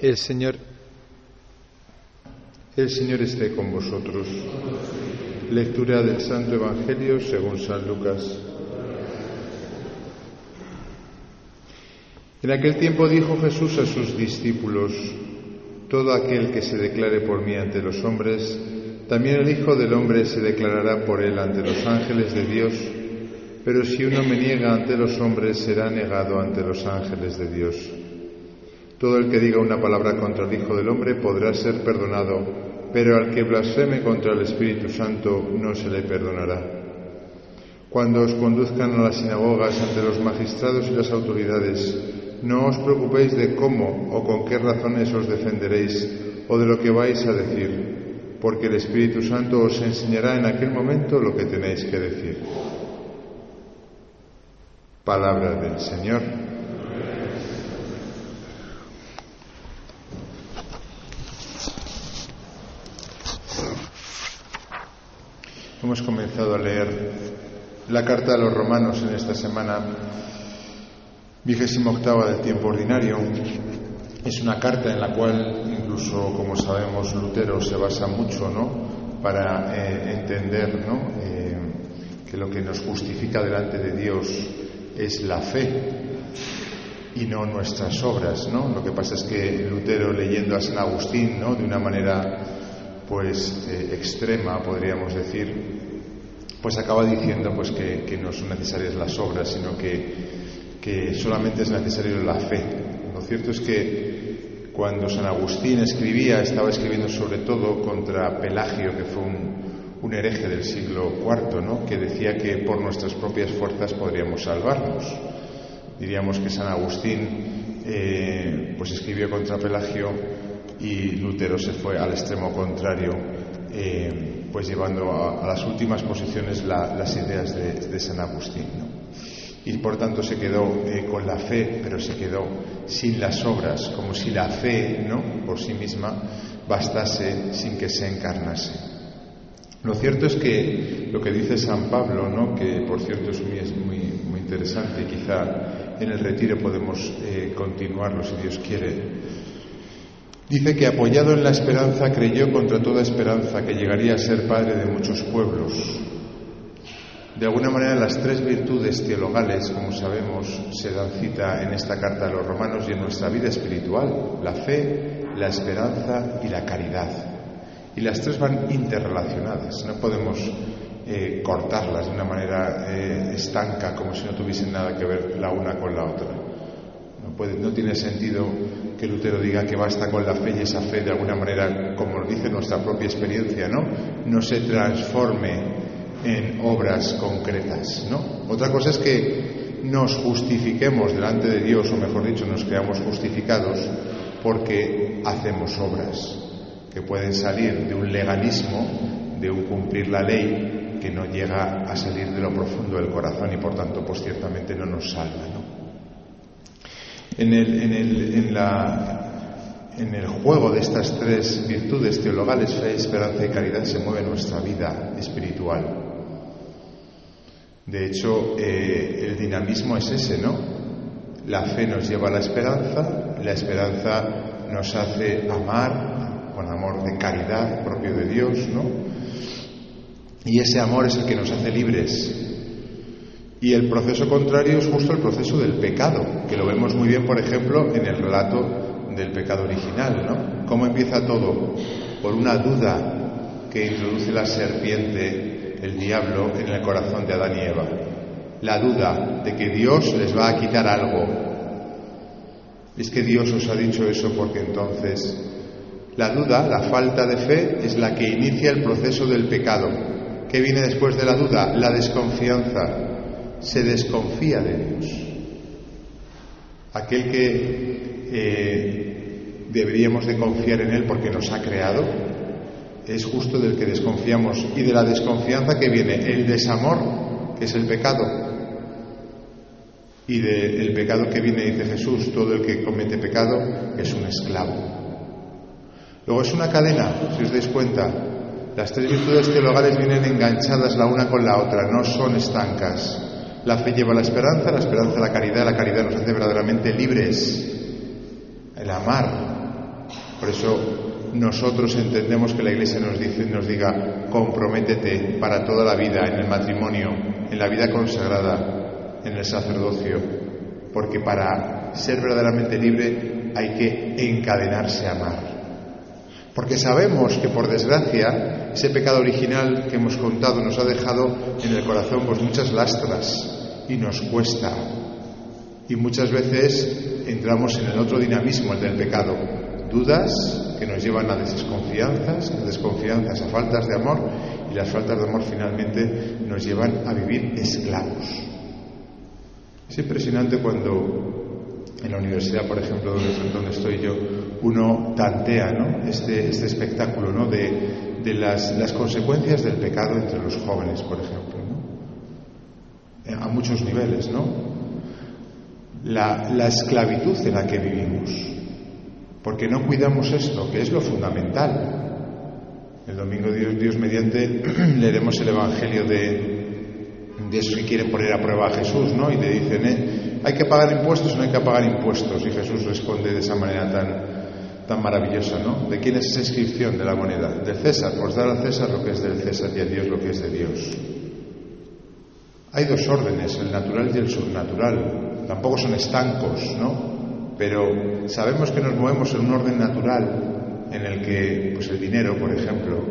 El Señor, el Señor esté con vosotros. Lectura del Santo Evangelio según San Lucas. En aquel tiempo dijo Jesús a sus discípulos, Todo aquel que se declare por mí ante los hombres, también el Hijo del Hombre se declarará por él ante los ángeles de Dios, pero si uno me niega ante los hombres, será negado ante los ángeles de Dios. Todo el que diga una palabra contra el Hijo del Hombre podrá ser perdonado, pero al que blasfeme contra el Espíritu Santo no se le perdonará. Cuando os conduzcan a las sinagogas ante los magistrados y las autoridades, no os preocupéis de cómo o con qué razones os defenderéis o de lo que vais a decir, porque el Espíritu Santo os enseñará en aquel momento lo que tenéis que decir. Palabra del Señor. Hemos comenzado a leer la carta a los romanos en esta semana vigésima octava del tiempo ordinario. Es una carta en la cual incluso, como sabemos, Lutero se basa mucho ¿no? para eh, entender ¿no? Eh, que lo que nos justifica delante de Dios es la fe y no nuestras obras. ¿no? Lo que pasa es que Lutero, leyendo a San Agustín ¿no? de una manera pues eh, extrema, podríamos decir, pues acaba diciendo pues que, no son necesarias las obras, sino que que solamente es necesario la fe. Lo cierto es que cuando San Agustín escribía, estaba escribiendo sobre todo contra Pelagio, que fue un, hereje del siglo IV, ¿no? que decía que por nuestras propias fuerzas podríamos salvarnos. Diríamos que San Agustín eh, pues escribió contra Pelagio y Lutero se fue al extremo contrario, eh, pues llevando a, las últimas posiciones las ideas de, San Agustín. ¿no? y por tanto se quedó eh, con la fe, pero se quedó sin las obras, como si la fe, ¿no? por sí misma, bastase sin que se encarnase. Lo cierto es que lo que dice San Pablo, ¿no? que por cierto es muy, muy, muy interesante quizá en el retiro podemos eh, continuarlo si Dios quiere, dice que apoyado en la esperanza creyó contra toda esperanza que llegaría a ser padre de muchos pueblos de alguna manera las tres virtudes teologales, como sabemos, se dan cita en esta carta a los romanos y en nuestra vida espiritual, la fe, la esperanza y la caridad. Y las tres van interrelacionadas, no podemos eh, cortarlas de una manera eh, estanca como si no tuviesen nada que ver la una con la otra. No, tiene sentido que Lutero diga que basta con la fe y esa fe de alguna manera, como dice nuestra propia experiencia, ¿no? no se transforme en obras concretas, ¿no? Otra cosa es que nos justifiquemos delante de Dios, o mejor dicho, nos creamos justificados porque hacemos obras que pueden salir de un legalismo, de un cumplir la ley que no llega a salir de lo profundo del corazón y por tanto pues ciertamente no nos salva, ¿no? En el, juego de estas tres virtudes teologales, fe, esperanza y caridad, se mueve nuestra vida espiritual. De hecho, eh, el dinamismo es ese, ¿no? La fe nos lleva a la esperanza, la esperanza nos hace amar con amor de caridad propio de Dios, ¿no? Y ese amor es el que nos hace libres. Y el proceso contrario es justo el proceso del pecado, que lo vemos muy bien, por ejemplo, en el relato del pecado original, ¿no? ¿Cómo empieza todo? Por una duda que introduce la serpiente el diablo en el corazón de Adán y Eva. La duda de que Dios les va a quitar algo. Es que Dios os ha dicho eso porque entonces la duda, la falta de fe, es la que inicia el proceso del pecado. ¿Qué viene después de la duda? La desconfianza. Se desconfía de Dios. Aquel que eh, deberíamos de confiar en Él porque nos ha creado, es justo del que desconfiamos y de la desconfianza que viene el desamor, que es el pecado. Y del pecado que viene, dice Jesús, todo el que comete pecado es un esclavo. Luego es una cadena, si os dais cuenta. Las tres virtudes teologales vienen enganchadas la una con la otra, no son estancas. La fe lleva la esperanza, la esperanza la caridad, la caridad nos hace verdaderamente libres. El amar Por eso nosotros entendemos que la Iglesia nos dice, nos diga, comprométete para toda la vida en el matrimonio, en la vida consagrada, en el sacerdocio, porque para ser verdaderamente libre hay que encadenarse a amar. Porque sabemos que por desgracia ese pecado original que hemos contado nos ha dejado en el corazón pues muchas lastras y nos cuesta. Y muchas veces entramos en el otro dinamismo, el del pecado. Dudas que nos llevan a desconfianzas, a desconfianzas, a faltas de amor y las faltas de amor finalmente nos llevan a vivir esclavos. Es impresionante cuando en la universidad, por ejemplo, donde, estoy yo, uno tantea ¿no? este, este espectáculo ¿no? de, de las, las, consecuencias del pecado entre los jóvenes, por ejemplo, a muchos niveles, ¿no? La, la esclavitud en la que vivimos, porque no cuidamos esto, que es lo fundamental. El domingo Dios, mediante leeremos el Evangelio de, esos que quieren poner a prueba a Jesús, ¿no? Y le dicen, eh, ¿Hay que pagar impuestos o no hay que pagar impuestos? Y Jesús responde de esa manera tan, tan maravillosa, ¿no? ¿De quién es esa inscripción de la moneda? Del César, pues dar al César lo que es del César y a Dios lo que es de Dios. Hay dos órdenes, el natural y el subnatural. Tampoco son estancos, ¿no? Pero sabemos que nos movemos en un orden natural en el que, pues el dinero, por ejemplo,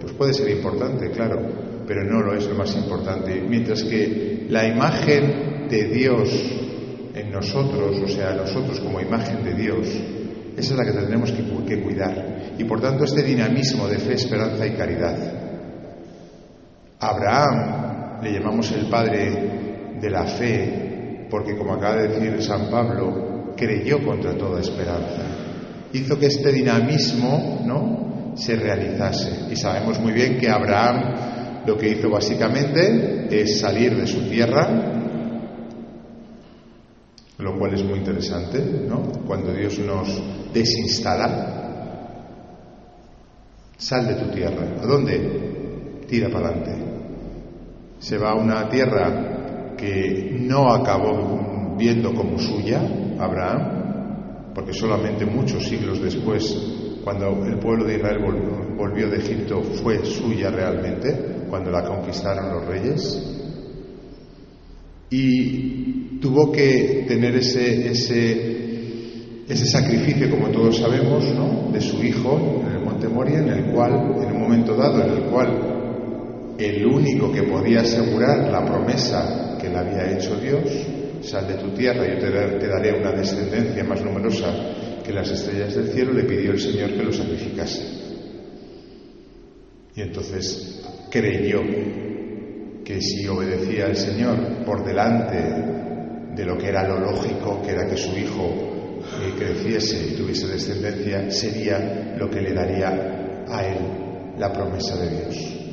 pues puede ser importante, claro, pero no lo es lo más importante. Mientras que la imagen de Dios en nosotros, o sea, nosotros como imagen de Dios, esa es la que tendremos que, cuidar. Y por tanto este dinamismo de fe, esperanza y caridad. Abraham le llamamos el padre de la fe, porque como acaba de decir San Pablo, creyó contra toda esperanza. Hizo que este dinamismo ¿no? se realizase. Y sabemos muy bien que Abraham lo que hizo básicamente es salir de su tierra, lo cual es muy interesante, ¿no? Cuando Dios nos desinstala, sal de tu tierra. ¿A dónde? Tira para adelante. Se va a una tierra que no acabó viendo como suya, Abraham, porque solamente muchos siglos después, cuando el pueblo de Israel volvió de Egipto, fue suya realmente, cuando la conquistaron los reyes. Y tuvo que tener ese, ese, ese sacrificio, como todos sabemos, ¿no? de su hijo en el monte Moria, en el cual, en un momento dado, en el cual el único que podía asegurar la promesa que le había hecho Dios, sal de tu tierra, yo te, daré una descendencia más numerosa que las estrellas del cielo, le pidió el Señor que lo sacrificase. Y entonces creyó que si obedecía al Señor por delante de lo que era lo lógico, que era que su hijo eh, creciese y tuviese descendencia, sería lo que le daría a él la promesa de Dios.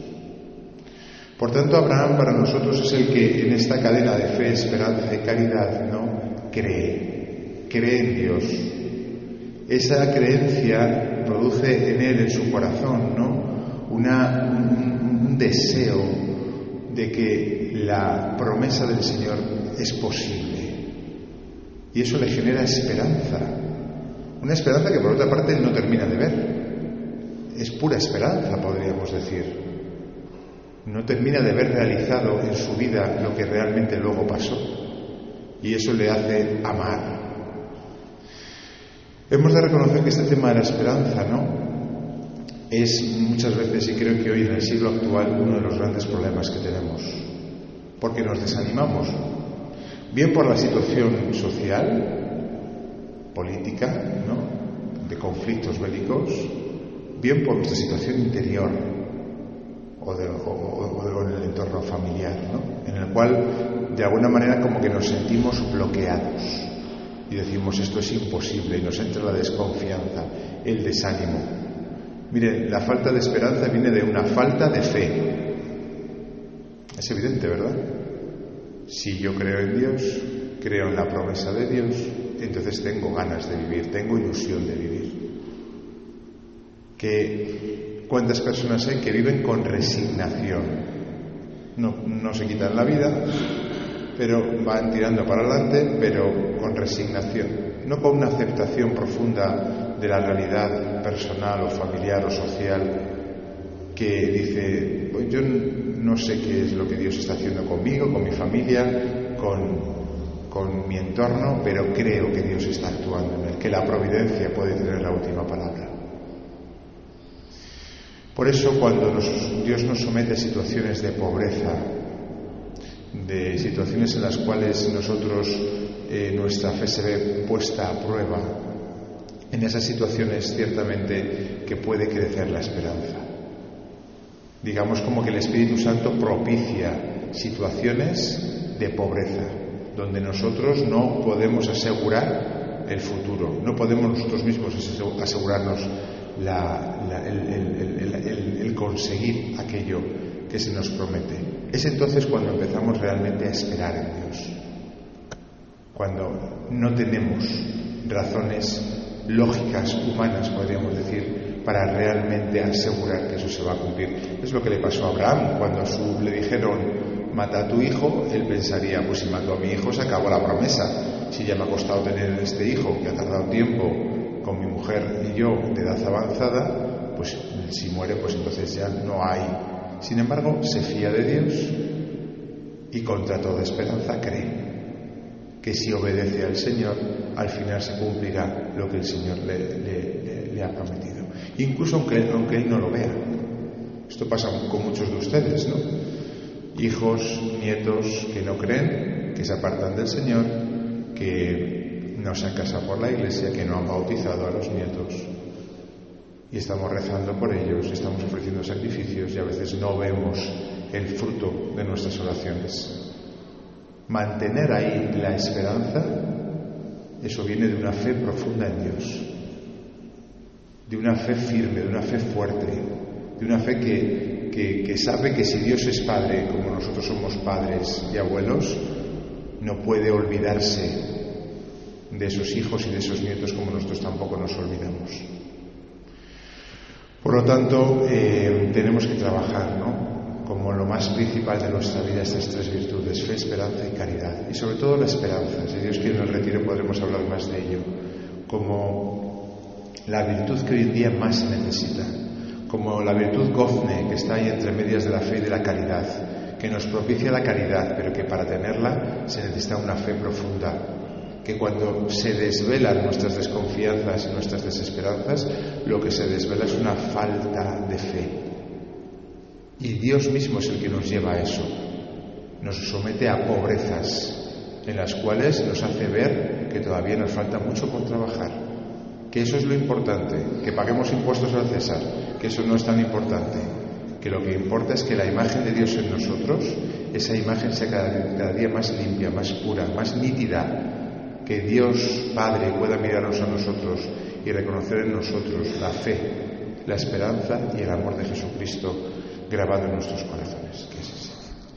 Por tanto, Abraham para nosotros es el que en esta cadena de fe, esperanza y caridad, ¿no? cree, cree en Dios. Esa creencia produce en él, en su corazón, ¿no? Una, un deseo de que la promesa del Señor es posible. Y eso le genera esperanza. Una esperanza que por otra parte no termina de ver. Es pura esperanza, podríamos decir. No termina de ver realizado en su vida lo que realmente luego pasó. Y eso le hace amar. Hemos de reconocer que este tema de la esperanza, ¿no? Es muchas veces, y creo que hoy en el siglo actual, uno de los grandes problemas que tenemos. Porque nos desanimamos, bien por la situación social, política, ¿no? de conflictos bélicos, bien por nuestra situación interior o, en el entorno familiar, ¿no? en el cual de alguna manera como que nos sentimos bloqueados y decimos esto es imposible y nos entra la desconfianza, el desánimo. Mire, la falta de esperanza viene de una falta de fe. Es evidente, ¿verdad? Si yo creo en Dios, creo en la promesa de Dios, entonces tengo ganas de vivir, tengo ilusión de vivir. Que cuántas personas hay que viven con resignación. No, no se quitan la vida, pero van tirando para adelante, pero con resignación. no con una aceptación profunda de la realidad personal o familiar o social que dice, pues yo no sé qué es lo que Dios está haciendo conmigo, con mi familia, con, con mi entorno, pero creo que Dios está actuando en él, que la providencia puede tener la última palabra. Por eso cuando Dios nos somete a situaciones de pobreza, de situaciones en las cuales nosotros eh, nuestra fe se ve puesta a prueba, en esas situaciones ciertamente que puede crecer la esperanza. Digamos como que el Espíritu Santo propicia situaciones de pobreza, donde nosotros no podemos asegurar el futuro, no podemos nosotros mismos asegurarnos el, conseguir aquello que se nos promete. Es entonces cuando empezamos realmente a esperar en Dios, cuando no tenemos razones lógicas, humanas, podríamos decir, para realmente asegurar que eso se va a cumplir. Es lo que le pasó a Abraham cuando a su, le dijeron, mata a tu hijo, él pensaría, pues si mato a mi hijo se acabó la promesa. Si ya me ha costado tener este hijo, que ha tardado tiempo con mi mujer y yo de edad avanzada, pues si muere, pues entonces ya no hay. Sin embargo, se fía de Dios y contra toda esperanza cree que si obedece al Señor, al final se cumplirá lo que el Señor le, ha prometido. Incluso aunque, aunque Él no lo vea. Esto pasa con muchos de ustedes, ¿no? Hijos, nietos que no creen, que se apartan del Señor, que no se han casado por la iglesia, que no han bautizado a los nietos. Y estamos rezando por ellos, estamos ofreciendo sacrificios y a veces no vemos el fruto de nuestras oraciones. Mantener ahí la esperanza, eso viene de una fe profunda en Dios, de una fe firme, de una fe fuerte, de una fe que, que, sabe que si Dios es Padre, como nosotros somos padres y abuelos, no puede olvidarse de esos hijos y de esos nietos como nosotros tampoco nos olvidamos. Por lo tanto, eh, tenemos que trabajar, ¿no? como lo más principal de nuestra vida estas tres virtudes, fe, esperanza y caridad. Y sobre todo la esperanza. Si Dios quiere en el retiro podremos hablar más de ello. Como la virtud que hoy en día más se necesita. Como la virtud gozne que está ahí entre medias de la fe y de la caridad. Que nos propicia la caridad, pero que para tenerla se necesita una fe profunda. Que cuando se desvelan nuestras desconfianzas y nuestras desesperanzas, lo que se desvela es una falta de fe y Dios mismo es el que nos lleva a eso. Nos somete a pobrezas en las cuales nos hace ver que todavía nos falta mucho por trabajar. Que eso es lo importante, que paguemos impuestos al César, que eso no es tan importante. Que lo que importa es que la imagen de Dios en nosotros, esa imagen sea cada, cada día más limpia, más pura, más nítida. Que Dios Padre pueda mirarnos a nosotros y reconocer en nosotros la fe, la esperanza y el amor de Jesucristo grabado en nuestros corazones.